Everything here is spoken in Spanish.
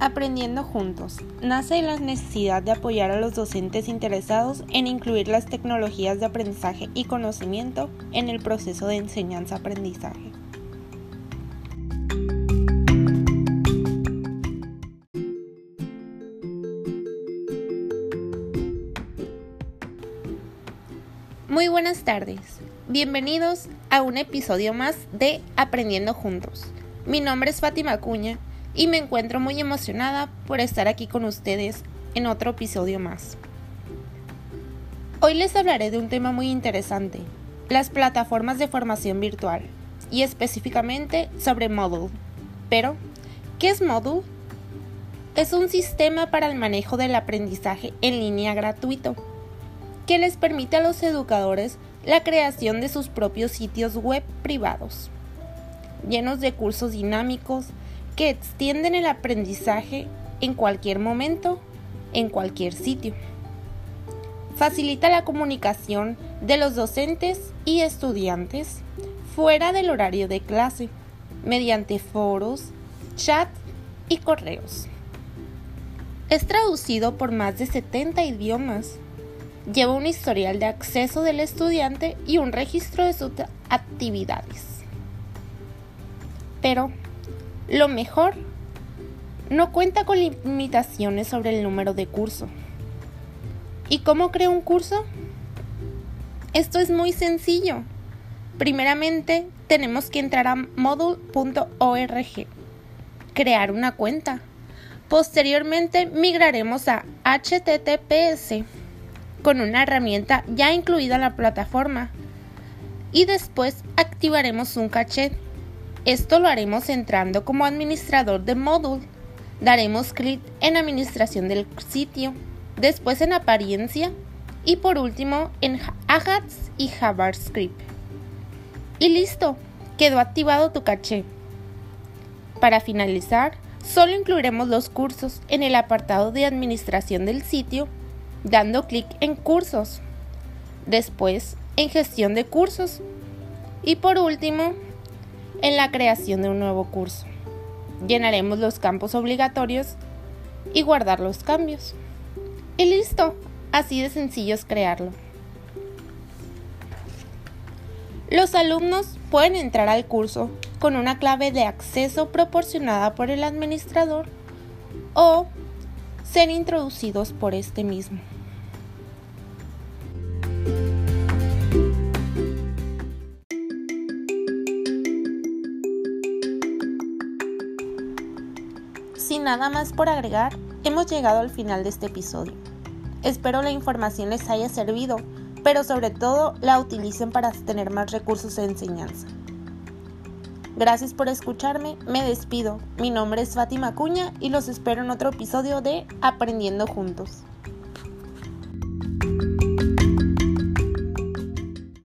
Aprendiendo Juntos nace la necesidad de apoyar a los docentes interesados en incluir las tecnologías de aprendizaje y conocimiento en el proceso de enseñanza-aprendizaje. Muy buenas tardes, bienvenidos a un episodio más de Aprendiendo Juntos. Mi nombre es Fátima Cuña y me encuentro muy emocionada por estar aquí con ustedes en otro episodio más. Hoy les hablaré de un tema muy interesante, las plataformas de formación virtual, y específicamente sobre Moodle. Pero, ¿qué es Moodle? Es un sistema para el manejo del aprendizaje en línea gratuito, que les permite a los educadores la creación de sus propios sitios web privados, llenos de cursos dinámicos, que extienden el aprendizaje en cualquier momento, en cualquier sitio. Facilita la comunicación de los docentes y estudiantes fuera del horario de clase, mediante foros, chat y correos. Es traducido por más de 70 idiomas. Lleva un historial de acceso del estudiante y un registro de sus actividades. Pero, lo mejor, no cuenta con limitaciones sobre el número de curso. ¿Y cómo creo un curso? Esto es muy sencillo. Primeramente, tenemos que entrar a module.org, crear una cuenta. Posteriormente, migraremos a HTTPS con una herramienta ya incluida en la plataforma. Y después activaremos un caché esto lo haremos entrando como administrador de módulo. Daremos clic en administración del sitio, después en apariencia y por último en Ajax y JavaScript. Y listo, quedó activado tu caché. Para finalizar, solo incluiremos los cursos en el apartado de administración del sitio, dando clic en cursos, después en gestión de cursos y por último en la creación de un nuevo curso. Llenaremos los campos obligatorios y guardar los cambios. Y listo, así de sencillo es crearlo. Los alumnos pueden entrar al curso con una clave de acceso proporcionada por el administrador o ser introducidos por este mismo. Sin nada más por agregar, hemos llegado al final de este episodio. Espero la información les haya servido, pero sobre todo la utilicen para tener más recursos de enseñanza. Gracias por escucharme, me despido. Mi nombre es Fátima Cuña y los espero en otro episodio de Aprendiendo Juntos.